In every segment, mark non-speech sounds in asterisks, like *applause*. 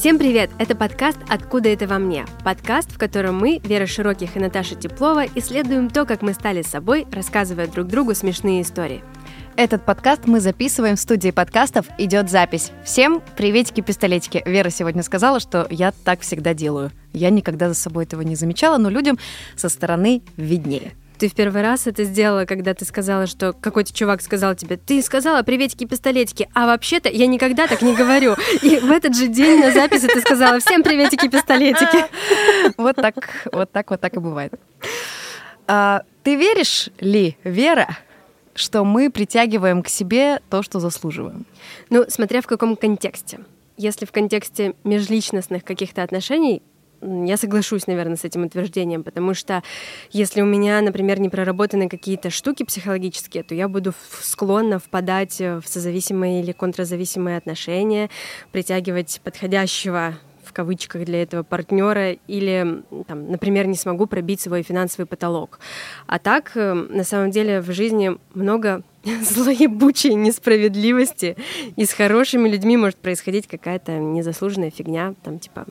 Всем привет! Это подкаст «Откуда это во мне?» Подкаст, в котором мы, Вера Широких и Наташа Теплова, исследуем то, как мы стали собой, рассказывая друг другу смешные истории. Этот подкаст мы записываем в студии подкастов «Идет запись». Всем приветики-пистолетики. Вера сегодня сказала, что я так всегда делаю. Я никогда за собой этого не замечала, но людям со стороны виднее. Ты в первый раз это сделала, когда ты сказала, что какой-то чувак сказал тебе, ты сказала приветики-пистолетики, а вообще-то я никогда так не говорю. И в этот же день на записи ты сказала всем приветики-пистолетики. Вот так, вот так, вот так и бывает. А, ты веришь ли, Вера, что мы притягиваем к себе то, что заслуживаем? Ну, смотря в каком контексте. Если в контексте межличностных каких-то отношений, я соглашусь, наверное, с этим утверждением, потому что если у меня, например, не проработаны какие-то штуки психологические, то я буду склонна впадать в созависимые или контрзависимые отношения, притягивать подходящего в кавычках для этого партнера или, там, например, не смогу пробить свой финансовый потолок. А так, э, на самом деле, в жизни много *laughs* злоебучей несправедливости, и с хорошими людьми может происходить какая-то незаслуженная фигня, там, типа,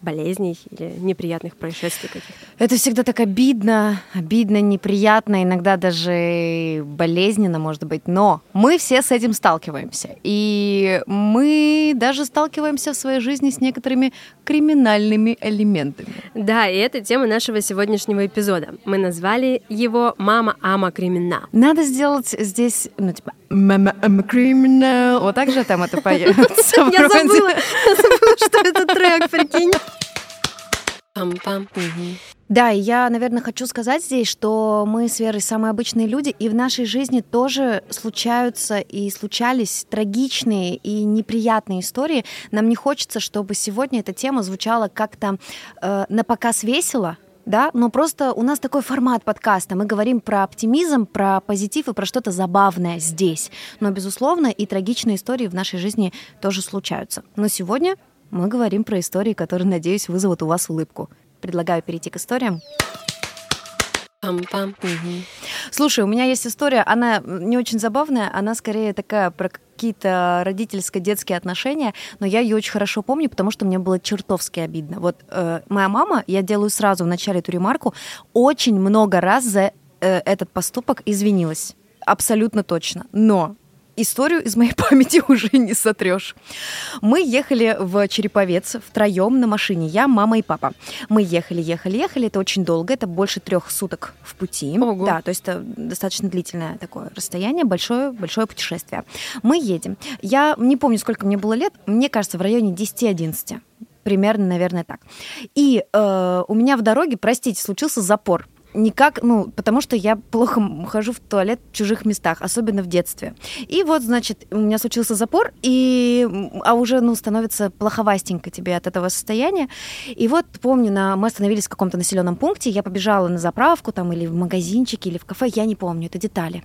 болезней или неприятных происшествий каких-то? Это всегда так обидно, обидно, неприятно, иногда даже болезненно, может быть. Но мы все с этим сталкиваемся. И мы даже сталкиваемся в своей жизни с некоторыми криминальными элементами. Да, и это тема нашего сегодняшнего эпизода. Мы назвали его «Мама Ама Криминал». Надо сделать здесь, ну, типа, «Мама Ама Криминал». Вот так же там это *laughs* поется. Я забыла, я забыла, что это трек, прикинь. Пам-пам. Да, и я, наверное, хочу сказать здесь, что мы с Верой самые обычные люди, и в нашей жизни тоже случаются и случались трагичные и неприятные истории. Нам не хочется, чтобы сегодня эта тема звучала как-то э, на показ весело, да, но просто у нас такой формат подкаста. Мы говорим про оптимизм, про позитив и про что-то забавное здесь. Но, безусловно, и трагичные истории в нашей жизни тоже случаются. Но сегодня мы говорим про истории, которые, надеюсь, вызовут у вас улыбку. Предлагаю перейти к историям. Пам-пам. Угу. Слушай, у меня есть история, она не очень забавная, она скорее такая про какие-то родительско-детские отношения, но я ее очень хорошо помню, потому что мне было чертовски обидно. Вот э, моя мама, я делаю сразу в начале эту ремарку, очень много раз за э, этот поступок извинилась. Абсолютно точно. Но историю из моей *laughs* памяти уже не сотрешь. Мы ехали в Череповец втроем на машине. Я, мама и папа. Мы ехали, ехали, ехали. Это очень долго. Это больше трех суток в пути. Ого. Да, то есть это достаточно длительное такое расстояние, большое, большое путешествие. Мы едем. Я не помню, сколько мне было лет. Мне кажется, в районе 10-11 примерно, наверное, так. И э, у меня в дороге, простите, случился запор никак, ну, потому что я плохо хожу в туалет в чужих местах, особенно в детстве. И вот, значит, у меня случился запор, и, а уже, ну, становится плоховастенько тебе от этого состояния. И вот, помню, на, мы остановились в каком-то населенном пункте, я побежала на заправку там или в магазинчик, или в кафе, я не помню, это детали.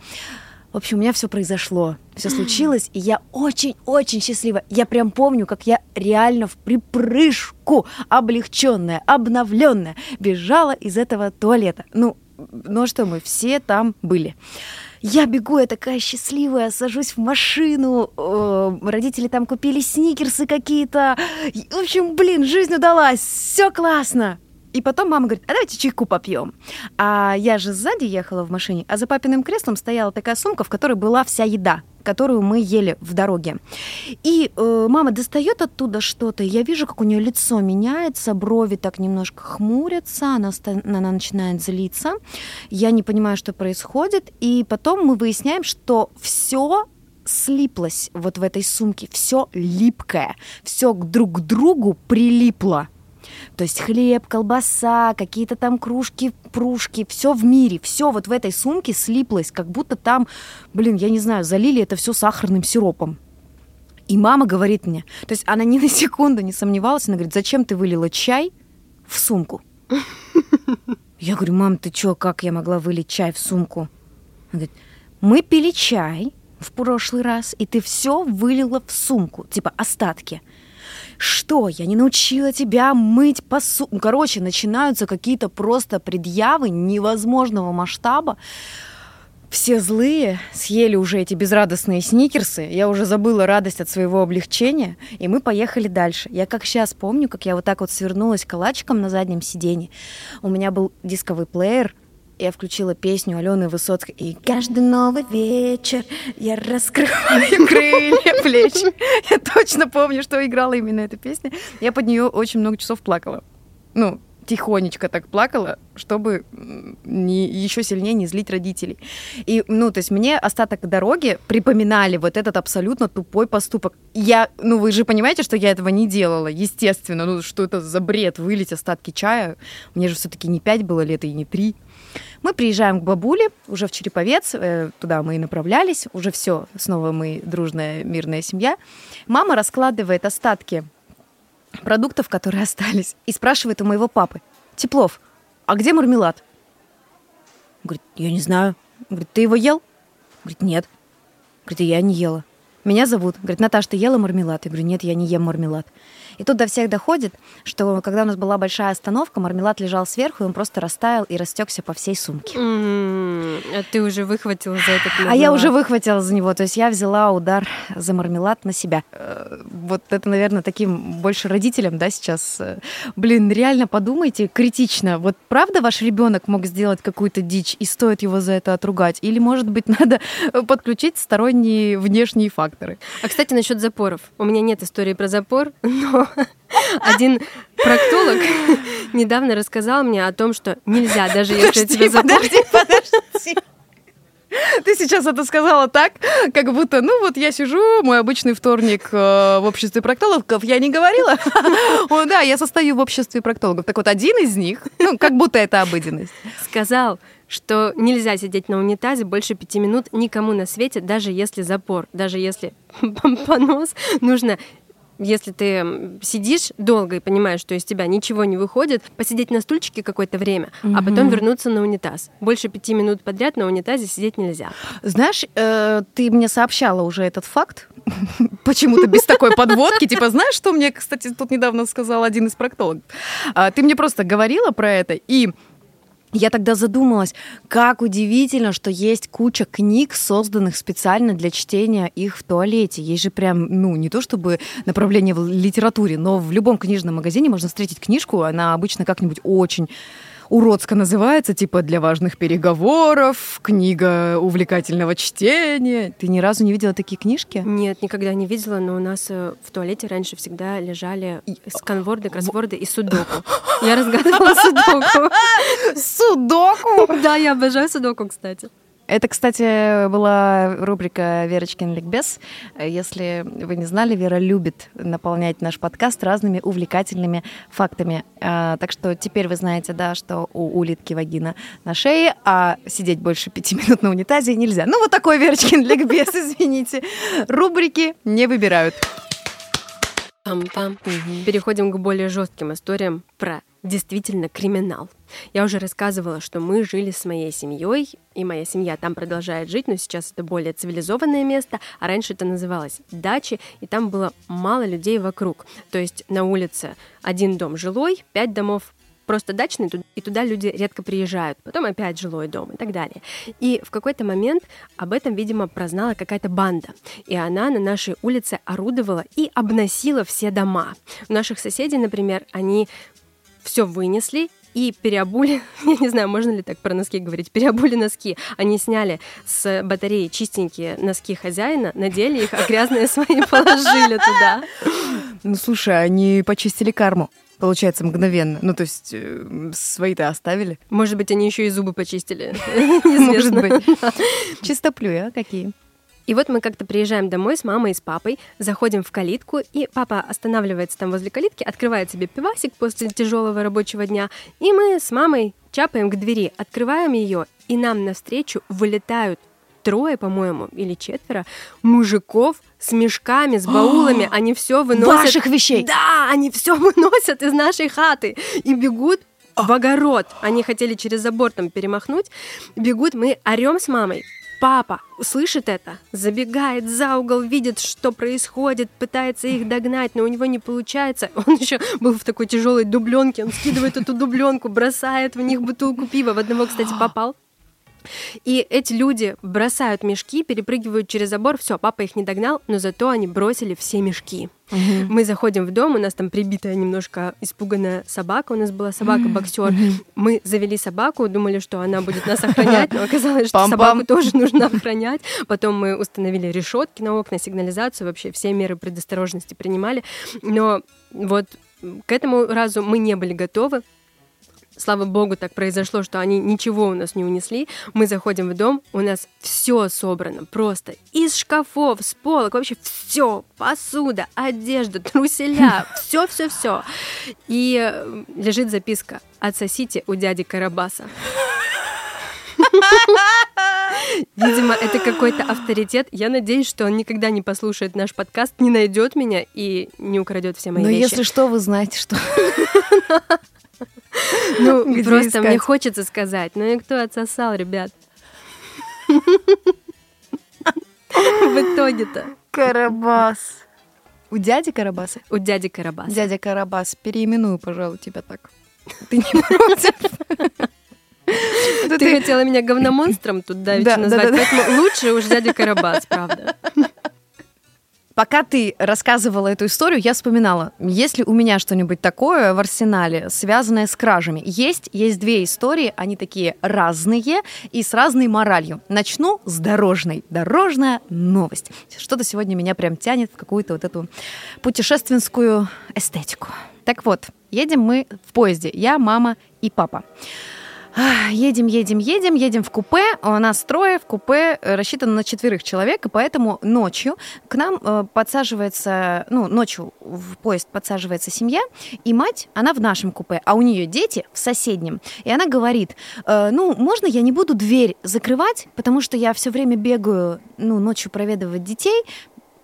В общем, у меня все произошло, все случилось, и я очень-очень счастлива. Я прям помню, как я реально в припрыжку, облегченная, обновленная, бежала из этого туалета. Ну, ну что, мы все там были. Я бегу, я такая счастливая, сажусь в машину, э, родители там купили сникерсы какие-то. В общем, блин, жизнь удалась, все классно. И потом мама говорит, а давайте чайку попьем. А я же сзади ехала в машине, а за папиным креслом стояла такая сумка, в которой была вся еда которую мы ели в дороге. И э, мама достает оттуда что-то, я вижу, как у нее лицо меняется, брови так немножко хмурятся, она, она начинает злиться. Я не понимаю, что происходит. И потом мы выясняем, что все слиплось вот в этой сумке, все липкое, все друг к другу прилипло. То есть хлеб, колбаса, какие-то там кружки, пружки, все в мире, все вот в этой сумке слиплось, как будто там, блин, я не знаю, залили это все сахарным сиропом. И мама говорит мне, то есть она ни на секунду не сомневалась, она говорит, зачем ты вылила чай в сумку? Я говорю, мам, ты чё, как я могла вылить чай в сумку? Она говорит, мы пили чай в прошлый раз, и ты все вылила в сумку, типа остатки. Что? Я не научила тебя мыть посуду. Ну, короче, начинаются какие-то просто предъявы невозможного масштаба. все злые, съели уже эти безрадостные сникерсы, я уже забыла радость от своего облегчения, и мы поехали дальше. Я как сейчас помню, как я вот так вот свернулась калачиком на заднем сиденье. У меня был дисковый плеер, я включила песню Алены Высоцкой. И каждый новый вечер я раскрываю *laughs* крылья плеч. Я точно помню, что играла именно эта песня. Я под нее очень много часов плакала. Ну, тихонечко так плакала, чтобы не, еще сильнее не злить родителей. И, ну, то есть мне остаток дороги припоминали вот этот абсолютно тупой поступок. Я, ну, вы же понимаете, что я этого не делала, естественно. Ну, что это за бред, вылить остатки чая? Мне же все-таки не пять было лет и не три. Мы приезжаем к бабуле, уже в Череповец, э, туда мы и направлялись, уже все, снова мы дружная, мирная семья. Мама раскладывает остатки продуктов, которые *laughs* остались, и спрашивает у моего папы, Теплов, а где мармелад? Говорит, я не знаю. Говорит, ты его ел? Говорит, нет. Говорит, я не ела. Меня зовут. Говорит, Наташа, ты ела мармелад? Я говорю, нет, я не ем мармелад. И тут до всех доходит, что когда у нас была большая остановка, мармелад лежал сверху, и он просто растаял и растекся по всей сумке. Mm-hmm. А ты уже выхватила за этот мармелад? А я уже выхватила за него. То есть я взяла удар за мармелад на себя. Э, вот это, наверное, таким больше родителям, да, сейчас. Э, блин, реально подумайте критично. Вот правда ваш ребенок мог сделать какую-то дичь, и стоит его за это отругать? Или, может быть, *laughs* надо подключить сторонние внешние факторы? А, кстати, насчет запоров. У меня нет истории про запор, *laughs* но один проктолог *laughs* недавно рассказал мне о том, что нельзя, даже если у тебя запор... Подожди, *laughs* подожди. Ты сейчас это сказала так, как будто, ну вот я сижу, мой обычный вторник э, в обществе проктологов, я не говорила. *laughs* О, да, я состою в обществе проктологов. Так вот, один из них, ну, как будто это обыденность. Сказал, что нельзя сидеть на унитазе больше пяти минут никому на свете, даже если запор, даже если понос, нужно если ты сидишь долго и понимаешь, что из тебя ничего не выходит, посидеть на стульчике какое-то время, mm-hmm. а потом вернуться на унитаз. Больше пяти минут подряд на унитазе сидеть нельзя. Знаешь, э, ты мне сообщала уже этот факт, *laughs* почему-то без такой подводки. Типа, знаешь, что мне, кстати, тут недавно сказал один из проктологов? А, ты мне просто говорила про это, и я тогда задумалась, как удивительно, что есть куча книг, созданных специально для чтения их в туалете. Есть же прям, ну, не то чтобы направление в литературе, но в любом книжном магазине можно встретить книжку, она обычно как-нибудь очень уродско называется, типа для важных переговоров, книга увлекательного чтения. Ты ни разу не видела такие книжки? Нет, никогда не видела, но у нас э, в туалете раньше всегда лежали сканворды, кроссворды и судоку. *laughs* Я разгадывала судоку. Судоку? Да, я обожаю судоку, кстати. Это, кстати, была рубрика «Верочкин ликбез». Если вы не знали, Вера любит наполнять наш подкаст разными увлекательными фактами. А, так что теперь вы знаете, да, что у улитки вагина на шее, а сидеть больше пяти минут на унитазе нельзя. Ну, вот такой Верочкин ликбез, *laughs* извините. Рубрики не выбирают. Пам-пам. Переходим к более жестким историям про действительно криминал. Я уже рассказывала, что мы жили с моей семьей, и моя семья там продолжает жить, но сейчас это более цивилизованное место, а раньше это называлось дачи, и там было мало людей вокруг. То есть на улице один дом жилой, пять домов просто дачный, и туда люди редко приезжают. Потом опять жилой дом и так далее. И в какой-то момент об этом, видимо, прознала какая-то банда. И она на нашей улице орудовала и обносила все дома. У наших соседей, например, они все вынесли и переобули, *laughs* я не знаю, можно ли так про носки говорить, переобули носки. Они сняли с батареи чистенькие носки хозяина, надели их, а грязные *laughs* свои положили туда. Ну, слушай, они почистили карму получается, мгновенно. Ну, то есть э, свои-то оставили. Может быть, они еще и зубы почистили. *laughs* Может быть. Чистоплюи, а какие? И вот мы как-то приезжаем домой с мамой и с папой, заходим в калитку, и папа останавливается там возле калитки, открывает себе пивасик после тяжелого рабочего дня, и мы с мамой чапаем к двери, открываем ее, и нам навстречу вылетают трое, по-моему, или четверо мужиков с мешками, с баулами. они все выносят. Ваших вещей? Да, они все выносят из нашей хаты и бегут в огород. Они хотели через забор там перемахнуть. Бегут, мы орем с мамой. Папа слышит это, забегает за угол, видит, что происходит, пытается их догнать, но у него не получается. *laughs* Он еще был в такой тяжелой дубленке, он скидывает эту дубленку, бросает в них бутылку пива. В одного, кстати, попал. И эти люди бросают мешки, перепрыгивают через забор, все, папа их не догнал, но зато они бросили все мешки. Угу. Мы заходим в дом, у нас там прибитая немножко испуганная собака, у нас была собака-боксер. Угу. Мы завели собаку, думали, что она будет нас охранять, но оказалось, что собаку тоже нужно охранять. Потом мы установили решетки на окна, сигнализацию, вообще все меры предосторожности принимали. Но вот к этому разу мы не были готовы слава богу, так произошло, что они ничего у нас не унесли. Мы заходим в дом, у нас все собрано просто из шкафов, с полок, вообще все, посуда, одежда, труселя, все, все, все. И э, лежит записка: отсосите у дяди Карабаса. *laughs* Видимо, это какой-то авторитет. Я надеюсь, что он никогда не послушает наш подкаст, не найдет меня и не украдет все мои Но вещи. Но если что, вы знаете, что. *laughs* Ну, *laughs* просто мне хочется сказать. Ну и кто отсосал, ребят? *laughs* В итоге-то. Карабас. У дяди Карабаса? У дяди Карабаса. Дядя Карабас, переименую, пожалуй, тебя так. *laughs* Ты не против? Ты хотела меня говномонстром тут давеча назвать, поэтому лучше уж дядя Карабас, правда. Пока ты рассказывала эту историю, я вспоминала, есть ли у меня что-нибудь такое в арсенале, связанное с кражами. Есть, есть две истории, они такие разные и с разной моралью. Начну с дорожной. Дорожная новость. Что-то сегодня меня прям тянет в какую-то вот эту путешественскую эстетику. Так вот, едем мы в поезде. Я, мама и папа. Едем, едем, едем, едем в купе. У нас трое в купе э, рассчитано на четверых человек, и поэтому ночью к нам э, подсаживается, ну, ночью в поезд подсаживается семья, и мать, она в нашем купе, а у нее дети в соседнем. И она говорит, э, ну, можно я не буду дверь закрывать, потому что я все время бегаю, ну, ночью проведывать детей,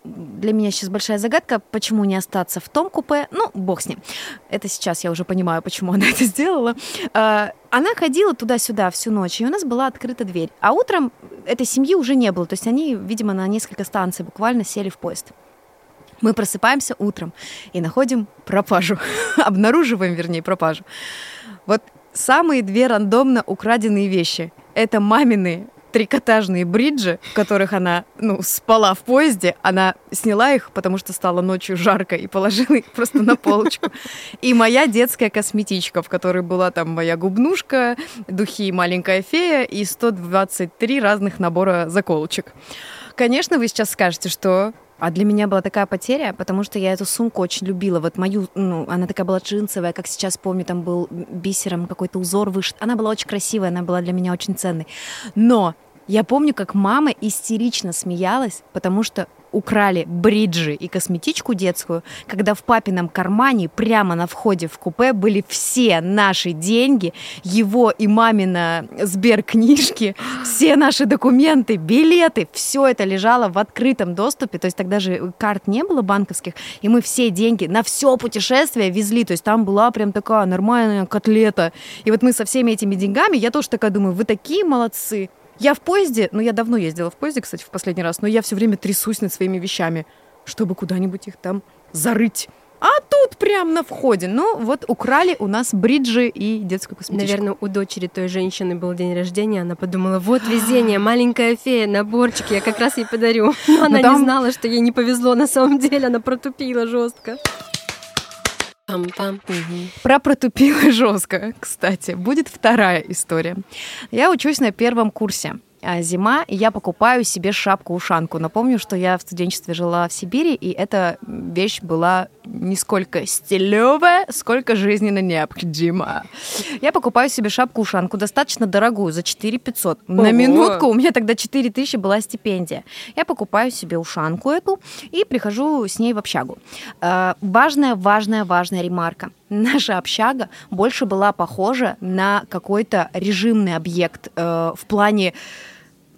для меня сейчас большая загадка, почему не остаться в том купе. Ну, бог с ним. Это сейчас я уже понимаю, почему она *laughs* это сделала. А, она ходила туда-сюда всю ночь, и у нас была открыта дверь. А утром этой семьи уже не было. То есть они, видимо, на несколько станций буквально сели в поезд. Мы просыпаемся утром и находим пропажу. *laughs* Обнаруживаем, вернее, пропажу. Вот самые две рандомно украденные вещи. Это мамины трикотажные бриджи, в которых она, ну, спала в поезде, она сняла их, потому что стало ночью жарко, и положила их просто на полочку. И моя детская косметичка, в которой была там моя губнушка, духи «Маленькая фея» и 123 разных набора заколочек. Конечно, вы сейчас скажете, что а для меня была такая потеря, потому что я эту сумку очень любила. Вот мою, ну, она такая была джинсовая, как сейчас помню, там был бисером какой-то узор вышит. Она была очень красивая, она была для меня очень ценной. Но я помню, как мама истерично смеялась, потому что украли бриджи и косметичку детскую, когда в папином кармане прямо на входе в купе были все наши деньги, его и мамина Сберкнижки, все наши документы, билеты, все это лежало в открытом доступе, то есть тогда же карт не было банковских, и мы все деньги на все путешествие везли, то есть там была прям такая нормальная котлета, и вот мы со всеми этими деньгами, я тоже такая думаю, вы такие молодцы, я в поезде, ну я давно ездила в поезде, кстати, в последний раз, но я все время трясусь над своими вещами, чтобы куда-нибудь их там зарыть. А тут прям на входе. Ну, вот украли у нас бриджи и детскую косметичку. Наверное, у дочери той женщины был день рождения, она подумала, вот везение, маленькая фея, наборчик, я как раз ей подарю. *laughs* Но она там... не знала, что ей не повезло на самом деле, она протупила жестко. Пам-пам. Угу. Про протупила *laughs* жестко, кстати, будет вторая история. Я учусь на первом курсе. А, зима, и я покупаю себе шапку-ушанку. Напомню, что я в студенчестве жила в Сибири, и эта вещь была не сколько стилевая, сколько жизненно необходима. Я покупаю себе шапку-ушанку, достаточно дорогую, за 4 500. Ого. На минутку, у меня тогда 4 тысячи была стипендия. Я покупаю себе ушанку эту и прихожу с ней в общагу. А, важная, важная, важная ремарка наша общага больше была похожа на какой-то режимный объект э, в плане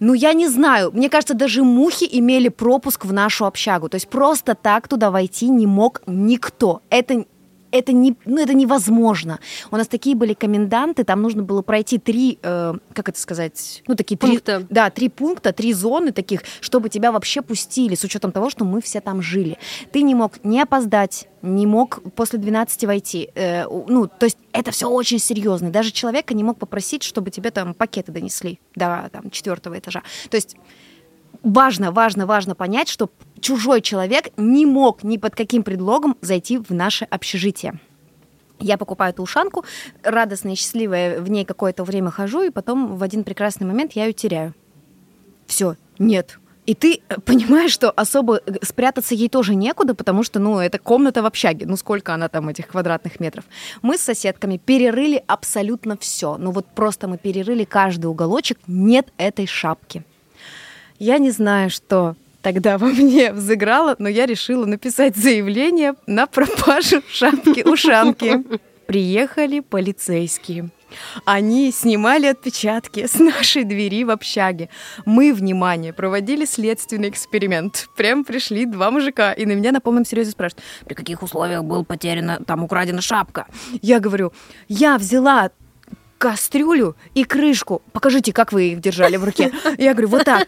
ну, я не знаю. Мне кажется, даже мухи имели пропуск в нашу общагу. То есть просто так туда войти не мог никто. Это это, не, ну, это невозможно. У нас такие были коменданты, там нужно было пройти три, э, как это сказать, ну, такие пункта. три... Да, три пункта, три зоны таких, чтобы тебя вообще пустили, с учетом того, что мы все там жили. Ты не мог не опоздать, не мог после 12 войти. Э, ну, то есть это все очень серьезно. Даже человека не мог попросить, чтобы тебе там пакеты донесли до там, четвертого этажа. То есть важно, важно, важно понять, что чужой человек не мог ни под каким предлогом зайти в наше общежитие. Я покупаю эту ушанку, радостная счастливая, в ней какое-то время хожу, и потом в один прекрасный момент я ее теряю. Все, нет, и ты э, понимаешь, что особо э, спрятаться ей тоже некуда, потому что, ну, это комната в общаге. Ну, сколько она там, этих квадратных метров. Мы с соседками перерыли абсолютно все. Ну, вот просто мы перерыли каждый уголочек. Нет этой шапки. Я не знаю, что тогда во мне взыграло, но я решила написать заявление на пропажу шапки-ушанки. Приехали полицейские. Они снимали отпечатки с нашей двери в общаге. Мы, внимание, проводили следственный эксперимент. Прям пришли два мужика и на меня на полном серьезе спрашивают, при каких условиях был потеряна, там украдена шапка. Я говорю, я взяла кастрюлю и крышку. Покажите, как вы их держали в руке. Я говорю, вот так.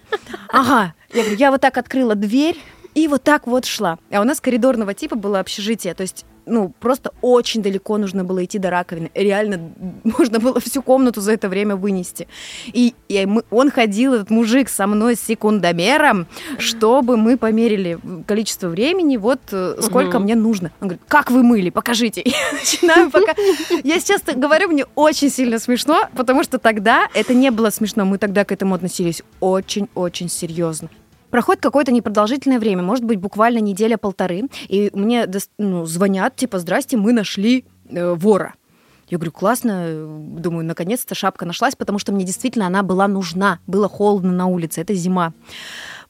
Ага. Я говорю, я вот так открыла дверь и вот так вот шла. А у нас коридорного типа было общежитие. То есть ну, просто очень далеко нужно было идти до раковины. Реально, *laughs* можно было всю комнату за это время вынести. И, и мы, он ходил, этот мужик, со мной с секундомером, чтобы мы померили количество времени, вот э, сколько угу. мне нужно. Он говорит, как вы мыли, покажите. *laughs* Я начинаю пока... Я сейчас говорю, мне очень сильно смешно, потому что тогда это не было смешно. Мы тогда к этому относились очень-очень серьезно. Проходит какое-то непродолжительное время, может быть, буквально неделя-полторы, и мне ну, звонят, типа, здрасте, мы нашли э, вора. Я говорю, классно, думаю, наконец-то шапка нашлась, потому что мне действительно она была нужна. Было холодно на улице, это зима.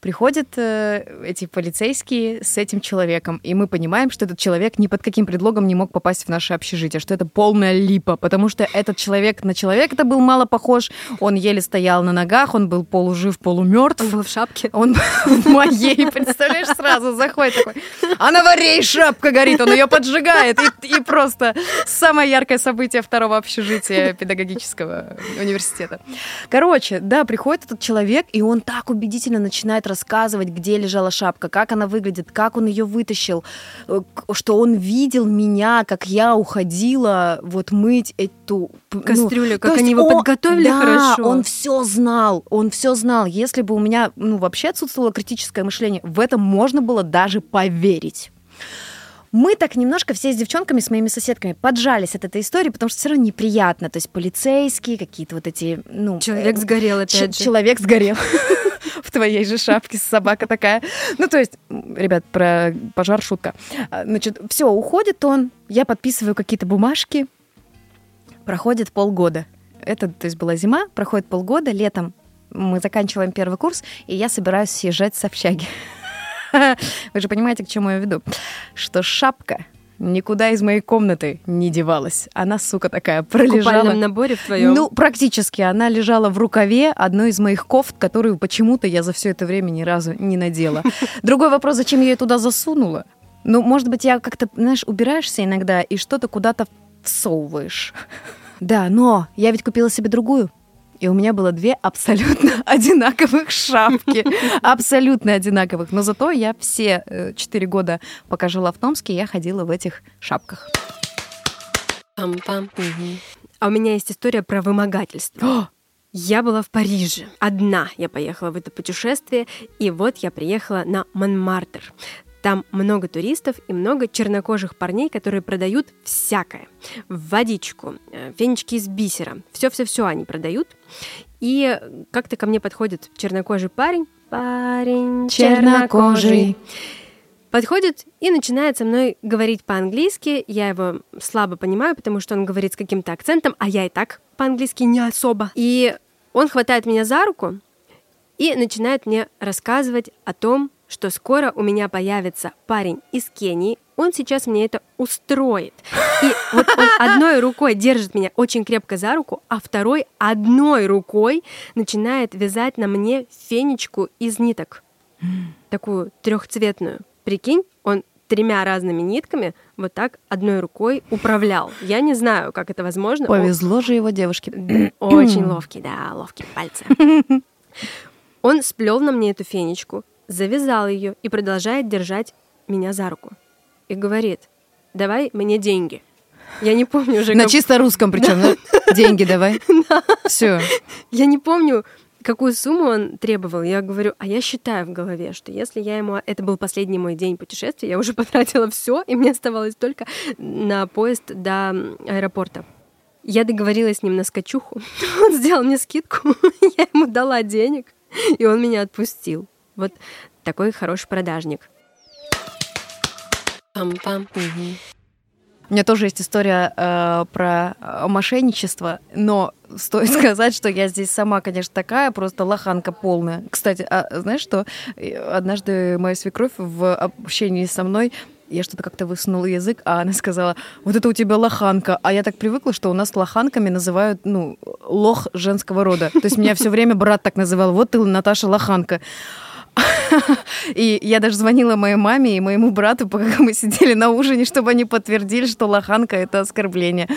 Приходят э, эти полицейские с этим человеком, и мы понимаем, что этот человек ни под каким предлогом не мог попасть в наше общежитие, что это полная липа, потому что этот человек на человека-то был мало похож, он еле стоял на ногах, он был полужив, полумертв. Он был в шапке. Он в моей, представляешь, сразу заходит такой, а на варей шапка горит, он ее поджигает, и, и просто самое яркое событие второго общежития педагогического университета. Короче, да, приходит этот человек, и он так убедительно начинает рассказывать, где лежала шапка, как она выглядит, как он ее вытащил, э, что он видел меня, как я уходила вот мыть эту ну, кастрюлю, ну, как они его он, подготовили да, хорошо. он все знал, он все знал. Если бы у меня ну, вообще отсутствовало критическое мышление, в этом можно было даже поверить мы так немножко все с девчонками, с моими соседками поджались от этой истории, потому что все равно неприятно. То есть полицейские, какие-то вот эти, ну... Человек э, сгорел, опять же. Человек сгорел *laughs* в твоей же шапке, собака такая. Ну, то есть, ребят, про пожар шутка. А, значит, все, уходит он, я подписываю какие-то бумажки, проходит полгода. Это, то есть, была зима, проходит полгода, летом мы заканчиваем первый курс, и я собираюсь съезжать с общаги. *laughs* *laughs* Вы же понимаете, к чему я веду. Что шапка никуда из моей комнаты не девалась. Она, сука, такая пролежала. В купальном наборе в твоем? Ну, практически. Она лежала в рукаве одной из моих кофт, которую почему-то я за все это время ни разу не надела. *laughs* Другой вопрос, зачем я ее туда засунула? Ну, может быть, я как-то, знаешь, убираешься иногда и что-то куда-то всовываешь. *laughs* Да, но я ведь купила себе другую и у меня было две абсолютно *laughs* одинаковых шапки. Абсолютно одинаковых. Но зато я все э, четыре года, пока жила в Томске, я ходила в этих шапках. Пам-пам. Угу. А у меня есть история про вымогательство. *gasps* Я была в Париже. Одна я поехала в это путешествие, и вот я приехала на Монмартр. Там много туристов и много чернокожих парней, которые продают всякое. Водичку, э, фенечки из бисера. Все-все-все они продают. И как-то ко мне подходит чернокожий парень. Парень чернокожий. Подходит и начинает со мной говорить по-английски. Я его слабо понимаю, потому что он говорит с каким-то акцентом, а я и так по-английски не особо. И он хватает меня за руку и начинает мне рассказывать о том, что скоро у меня появится парень из Кении, он сейчас мне это устроит. И вот он одной рукой держит меня очень крепко за руку, а второй одной рукой начинает вязать на мне фенечку из ниток. Такую трехцветную. Прикинь, он тремя разными нитками вот так одной рукой управлял. Я не знаю, как это возможно. Повезло же его девушке. Очень ловкий, да, ловкие пальцы. *laughs* Он сплел на мне эту фенечку, завязал ее и продолжает держать меня за руку. И говорит, давай мне деньги. Я не помню уже... На как... чисто русском причем, да? Деньги давай. *laughs* Все. Я не помню, какую сумму он требовал. Я говорю, а я считаю в голове, что если я ему... Это был последний мой день путешествия, я уже *laughs* потратила все, и мне оставалось только на поезд до аэропорта. Я договорилась с ним на скачуху. *laughs* Он сделал мне скидку, я ему дала денег, и он меня отпустил. Вот такой хороший продажник. Пам-пам. Угу. У меня тоже есть история э, про э, мошенничество, но стоит *laughs* сказать, что я здесь сама, конечно, такая, просто лоханка полная. Кстати, а знаешь что? Однажды моя свекровь в общении со мной я что-то как-то высунула язык, а она сказала, вот это у тебя лоханка. А я так привыкла, что у нас лоханками называют, ну, лох женского рода. То есть меня все время брат так называл, вот ты, Наташа, лоханка. *laughs* И я даже звонила моей маме и моему брату, пока мы сидели на ужине, чтобы они подтвердили, что лоханка — это оскорбление.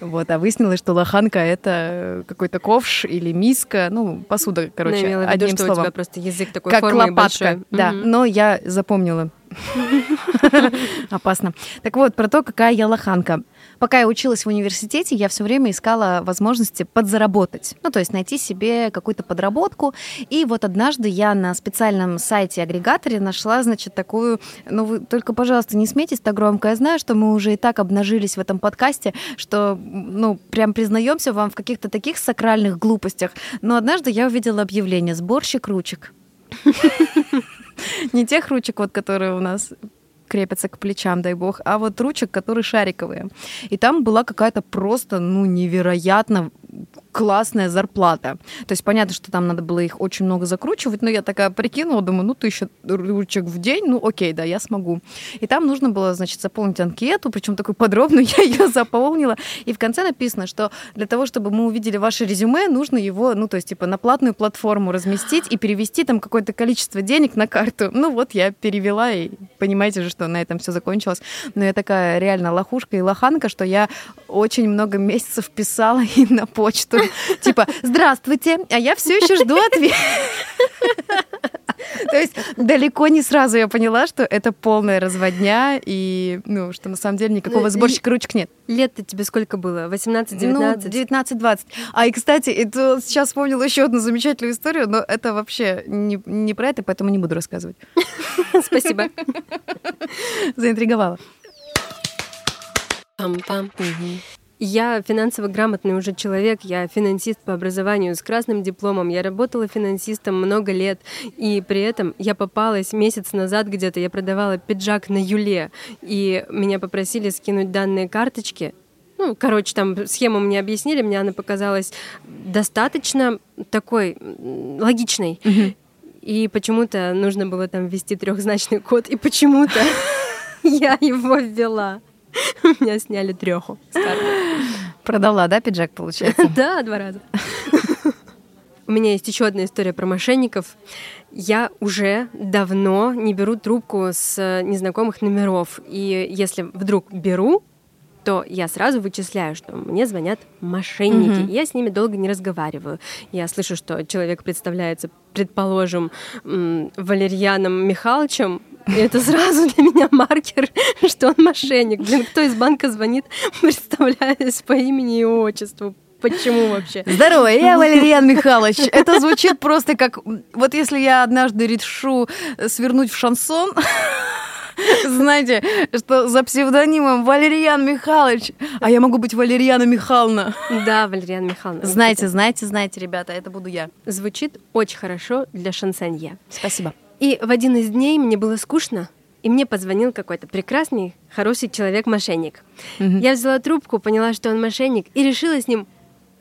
Вот, а выяснилось, что лоханка — это какой-то ковш или миска, ну, посуда, короче, ну, одним виду, словом. у тебя просто язык такой как формы лопатка, большой. да. Угу. Но я запомнила. *laughs* *laughs* Опасно. Так вот, про то, какая я лоханка. Пока я училась в университете, я все время искала возможности подзаработать. Ну, то есть найти себе какую-то подработку. И вот однажды я на специальном сайте-агрегаторе нашла, значит, такую... Ну, вы только, пожалуйста, не смейтесь так громко. Я знаю, что мы уже и так обнажились в этом подкасте, что, ну, прям признаемся вам в каких-то таких сакральных глупостях. Но однажды я увидела объявление «Сборщик ручек». *laughs* Не тех ручек, вот, которые у нас крепятся к плечам, дай бог, а вот ручек, которые шариковые. И там была какая-то просто, ну, невероятно классная зарплата. То есть понятно, что там надо было их очень много закручивать, но я такая прикинула, думаю, ну, тысяча ручек в день, ну, окей, да, я смогу. И там нужно было, значит, заполнить анкету, причем такую подробную, *laughs* я ее заполнила. И в конце написано, что для того, чтобы мы увидели ваше резюме, нужно его, ну, то есть, типа, на платную платформу разместить и перевести там какое-то количество денег на карту. Ну, вот я перевела, и понимаете же, что на этом все закончилось. Но я такая реально лохушка и лоханка, что я очень много месяцев писала *laughs* и на почту *laughs* Типа, здравствуйте, а я все еще жду ответ. *laughs* То есть далеко не сразу я поняла, что это полная разводня, и, ну, что на самом деле никакого сборщика ручек нет. Лет-то тебе сколько было? 18-19? Ну, 19-20. А, и, кстати, это, сейчас вспомнила еще одну замечательную историю, но это вообще не, не про это, поэтому не буду рассказывать. *laughs* Спасибо. Заинтриговала. Пам-пам. Я финансово грамотный уже человек, я финансист по образованию с красным дипломом, я работала финансистом много лет, и при этом я попалась месяц назад где-то, я продавала пиджак на Юле, и меня попросили скинуть данные карточки, ну, короче, там схему мне объяснили, мне она показалась достаточно такой логичной. И почему-то нужно было там ввести трехзначный код, и почему-то *laughs* я его ввела. *laughs* Меня сняли треху Продала, да, пиджак, получается? *laughs* Да, два раза. У меня есть еще одна история про мошенников. Я уже давно не беру трубку с незнакомых номеров. И если вдруг беру, то я сразу вычисляю, что мне звонят мошенники. Mm-hmm. я с ними долго не разговариваю. Я слышу, что человек представляется, предположим, Валерьяном Михайловичем, это сразу для меня маркер, *laughs* что он мошенник. Блин, кто из банка звонит, *laughs* представляясь по имени и отчеству, Почему вообще? Здорово, я Валерьян Михайлович. *laughs* Это звучит просто как... Вот если я однажды решу свернуть в шансон, знаете, что за псевдонимом Валерьян Михайлович, а я могу быть Валерьяна Михайловна. Да, Валерьяна Михайловна. Знаете, знаете, знаете, ребята, это буду я. Звучит очень хорошо для шансонье. Спасибо. И в один из дней мне было скучно, и мне позвонил какой-то прекрасный, хороший человек-мошенник. Угу. Я взяла трубку, поняла, что он мошенник, и решила с ним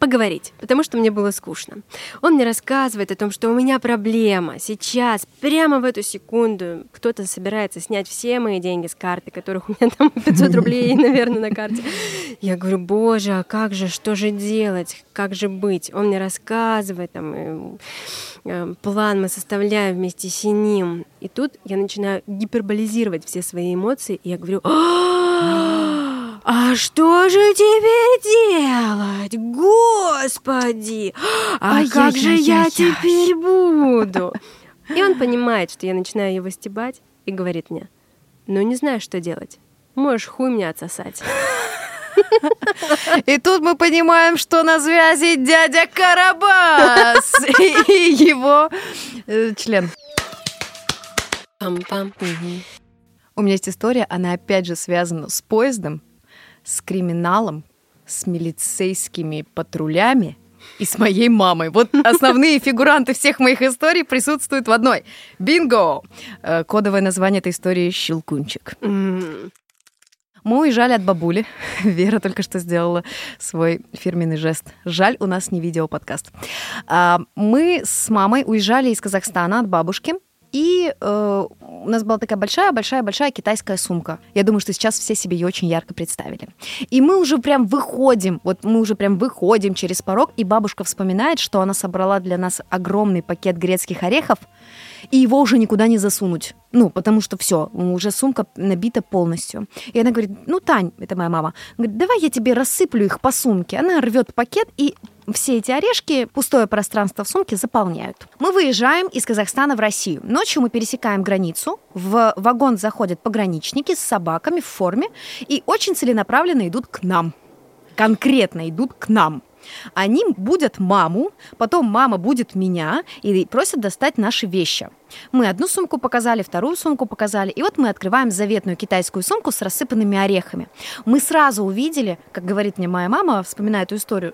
поговорить, потому что мне было скучно. Он мне рассказывает о том, что у меня проблема. Сейчас, прямо в эту секунду, кто-то собирается снять все мои деньги с карты, которых у меня там *laughs* 500 рублей, наверное, на карте. Я говорю, боже, а как же, что же делать, как же быть? Он мне рассказывает, там, э, план мы составляем вместе с ним. И тут я начинаю гиперболизировать все свои эмоции, и я говорю, а что же теперь делать? Господи! А как же я яй. теперь буду? И он понимает, что я начинаю его стебать и говорит мне, ну не знаю, что делать. Можешь хуй мне отсосать. И тут мы понимаем, что на связи дядя Карабас и его э, член. У меня есть история, она опять же связана с поездом, с криминалом, с милицейскими патрулями и с моей мамой. Вот основные *laughs* фигуранты всех моих историй присутствуют в одной. Бинго! Э, Кодовое название этой истории «Щелкунчик». Мы уезжали от бабули. *laughs* Вера только что сделала свой фирменный жест. Жаль, у нас не видеоподкаст. А, Мы с мамой уезжали из Казахстана от бабушки. И э, у нас была такая большая-большая-большая китайская сумка. Я думаю, что сейчас все себе ее очень ярко представили. И мы уже прям выходим, вот мы уже прям выходим через порог, и бабушка вспоминает, что она собрала для нас огромный пакет грецких орехов, и его уже никуда не засунуть. Ну, потому что все, уже сумка набита полностью. И она говорит, ну, Тань, это моя мама, говорит, давай я тебе рассыплю их по сумке. Она рвет пакет и все эти орешки, пустое пространство в сумке заполняют. Мы выезжаем из Казахстана в Россию. Ночью мы пересекаем границу. В вагон заходят пограничники с собаками в форме и очень целенаправленно идут к нам. Конкретно идут к нам. Они будут маму, потом мама будет меня и просят достать наши вещи. Мы одну сумку показали, вторую сумку показали, и вот мы открываем заветную китайскую сумку с рассыпанными орехами. Мы сразу увидели, как говорит мне моя мама, вспоминая эту историю,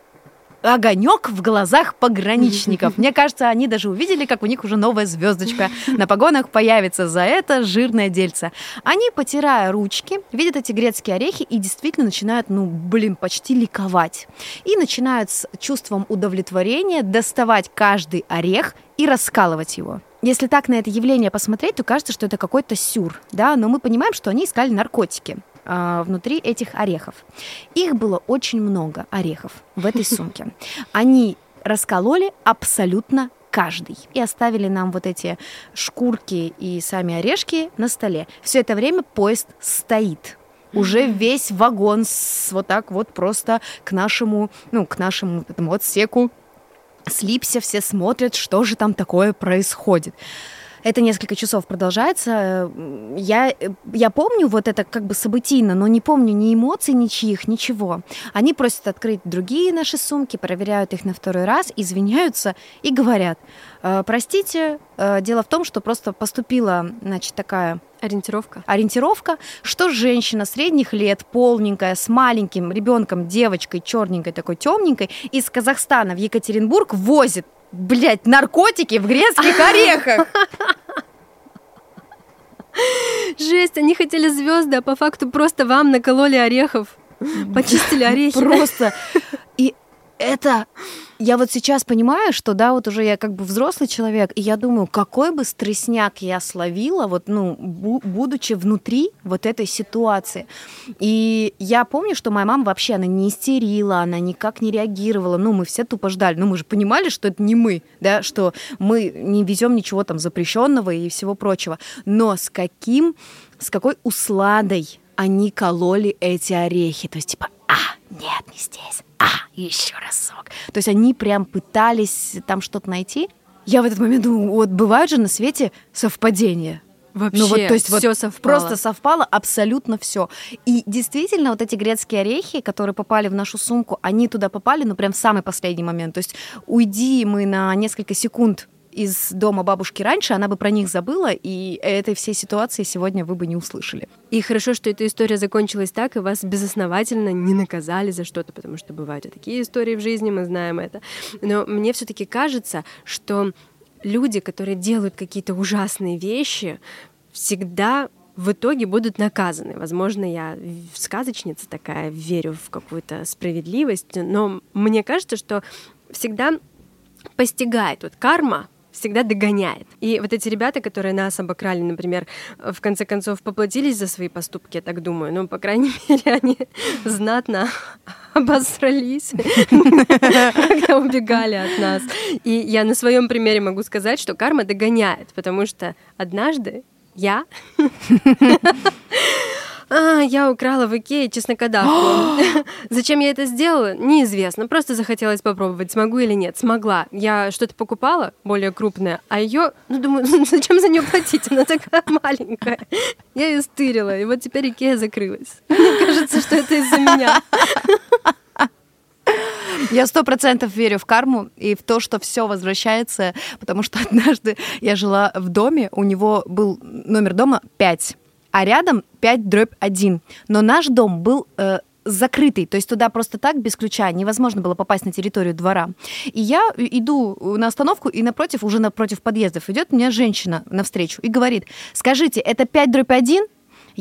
огонек в глазах пограничников. *laughs* Мне кажется, они даже увидели, как у них уже новая звездочка на погонах появится за это жирное дельце. Они, потирая ручки, видят эти грецкие орехи и действительно начинают, ну, блин, почти ликовать. И начинают с чувством удовлетворения доставать каждый орех и раскалывать его. Если так на это явление посмотреть, то кажется, что это какой-то сюр, да, но мы понимаем, что они искали наркотики а, внутри этих орехов. Их было очень много орехов в этой *laughs* сумке. Они раскололи абсолютно каждый. И оставили нам вот эти шкурки и сами орешки на столе. Все это время поезд стоит. Уже весь вагон с, вот так вот просто к нашему, ну, к нашему этому отсеку слипся, все смотрят, что же там такое происходит. Это несколько часов продолжается. Я, я помню вот это как бы событийно, но не помню ни эмоций ничьих, ничего. Они просят открыть другие наши сумки, проверяют их на второй раз, извиняются и говорят, «Э, простите, э, дело в том, что просто поступила, значит, такая Ориентировка. ориентировка, что женщина средних лет, полненькая, с маленьким ребенком, девочкой, черненькой, такой темненькой, из Казахстана в Екатеринбург возит, блядь, наркотики в грецких *laughs* орехах. Жесть, они хотели звезды, а по факту просто вам накололи орехов. Почистили *laughs* орехи. Просто. Это... Я вот сейчас понимаю, что, да, вот уже я как бы взрослый человек, и я думаю, какой бы стрессняк я словила, вот, ну, бу- будучи внутри вот этой ситуации. И я помню, что моя мама вообще, она не истерила, она никак не реагировала, ну, мы все тупо ждали, ну, мы же понимали, что это не мы, да, что мы не везем ничего там запрещенного и всего прочего. Но с каким, с какой усладой они кололи эти орехи, то есть, типа, нет, не здесь, а, еще разок. То есть они прям пытались там что-то найти. Я в этот момент думаю, вот бывают же на свете совпадения. Вообще, Ну вот, то есть вот все совпало. Просто совпало абсолютно все. И действительно, вот эти грецкие орехи, которые попали в нашу сумку, они туда попали, ну, прям в самый последний момент. То есть уйди мы на несколько секунд из дома бабушки раньше, она бы про них забыла, и этой всей ситуации сегодня вы бы не услышали. И хорошо, что эта история закончилась так, и вас безосновательно не наказали за что-то, потому что бывают и такие истории в жизни, мы знаем это. Но мне все-таки кажется, что люди, которые делают какие-то ужасные вещи, всегда в итоге будут наказаны. Возможно, я сказочница такая, верю в какую-то справедливость, но мне кажется, что всегда постигает вот карма всегда догоняет. И вот эти ребята, которые нас обокрали, например, в конце концов поплатились за свои поступки, я так думаю. Ну, по крайней *laughs* мере, они знатно *laughs* обосрались, *laughs* когда убегали от нас. И я на своем примере могу сказать, что карма догоняет, потому что однажды я а, я украла в Икее чеснокодавку. *gasps* Зачем я это сделала? Неизвестно. Просто захотелось попробовать, смогу или нет. Смогла. Я что-то покупала более крупное, а ее, ну, думаю, *laughs* зачем за нее платить? Она такая маленькая. Я ее стырила, и вот теперь Икея закрылась. Мне кажется, что это из-за меня. Я сто процентов верю в карму и в то, что все возвращается, потому что однажды я жила в доме, у него был номер дома 5 а рядом 5 дробь 1. Но наш дом был э, закрытый, то есть туда просто так, без ключа, невозможно было попасть на территорию двора. И я иду на остановку, и напротив, уже напротив подъездов, идет мне женщина навстречу и говорит, скажите, это 5 дробь 1?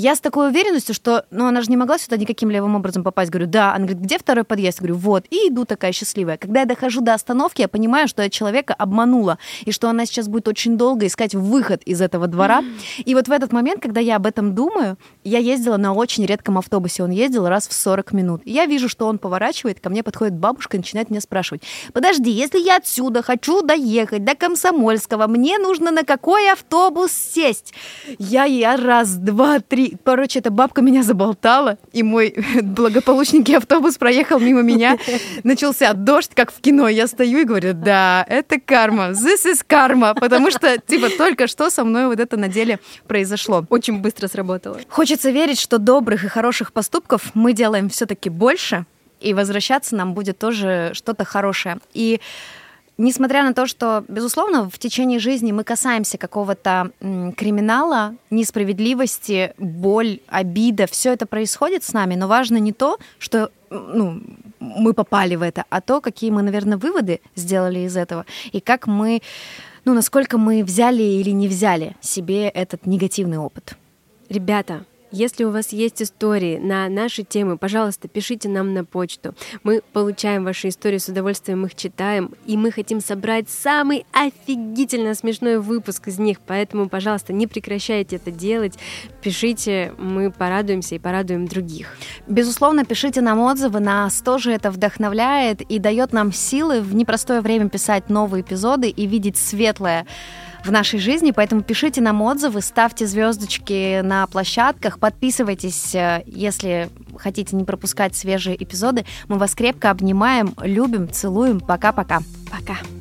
Я с такой уверенностью, что, ну, она же не могла сюда никаким левым образом попасть. Говорю, да. Она говорит, где второй подъезд? Я говорю, вот. И иду такая счастливая. Когда я дохожу до остановки, я понимаю, что я человека обманула, и что она сейчас будет очень долго искать выход из этого двора. И вот в этот момент, когда я об этом думаю, я ездила на очень редком автобусе. Он ездил раз в 40 минут. И я вижу, что он поворачивает, ко мне подходит бабушка и начинает меня спрашивать, подожди, если я отсюда хочу доехать до Комсомольского, мне нужно на какой автобус сесть? Я, я раз, два, три, короче, эта бабка меня заболтала, и мой *laughs* благополучненький автобус проехал мимо меня. *laughs* Начался дождь, как в кино. Я стою и говорю, да, это карма, this is карма, потому что, типа, только что со мной вот это на деле произошло. Очень быстро сработало. Хочется верить, что добрых и хороших поступков мы делаем все-таки больше, и возвращаться нам будет тоже что-то хорошее. И несмотря на то, что, безусловно, в течение жизни мы касаемся какого-то криминала, несправедливости, боль, обида, все это происходит с нами, но важно не то, что ну, мы попали в это, а то, какие мы, наверное, выводы сделали из этого, и как мы, ну, насколько мы взяли или не взяли себе этот негативный опыт. Ребята, если у вас есть истории на наши темы, пожалуйста, пишите нам на почту. Мы получаем ваши истории, с удовольствием их читаем, и мы хотим собрать самый офигительно смешной выпуск из них, поэтому, пожалуйста, не прекращайте это делать, пишите, мы порадуемся и порадуем других. Безусловно, пишите нам отзывы, нас тоже это вдохновляет и дает нам силы в непростое время писать новые эпизоды и видеть светлое в нашей жизни, поэтому пишите нам отзывы, ставьте звездочки на площадках, подписывайтесь, э, если хотите не пропускать свежие эпизоды. Мы вас крепко обнимаем, любим, целуем. Пока-пока. Пока. -пока. Пока.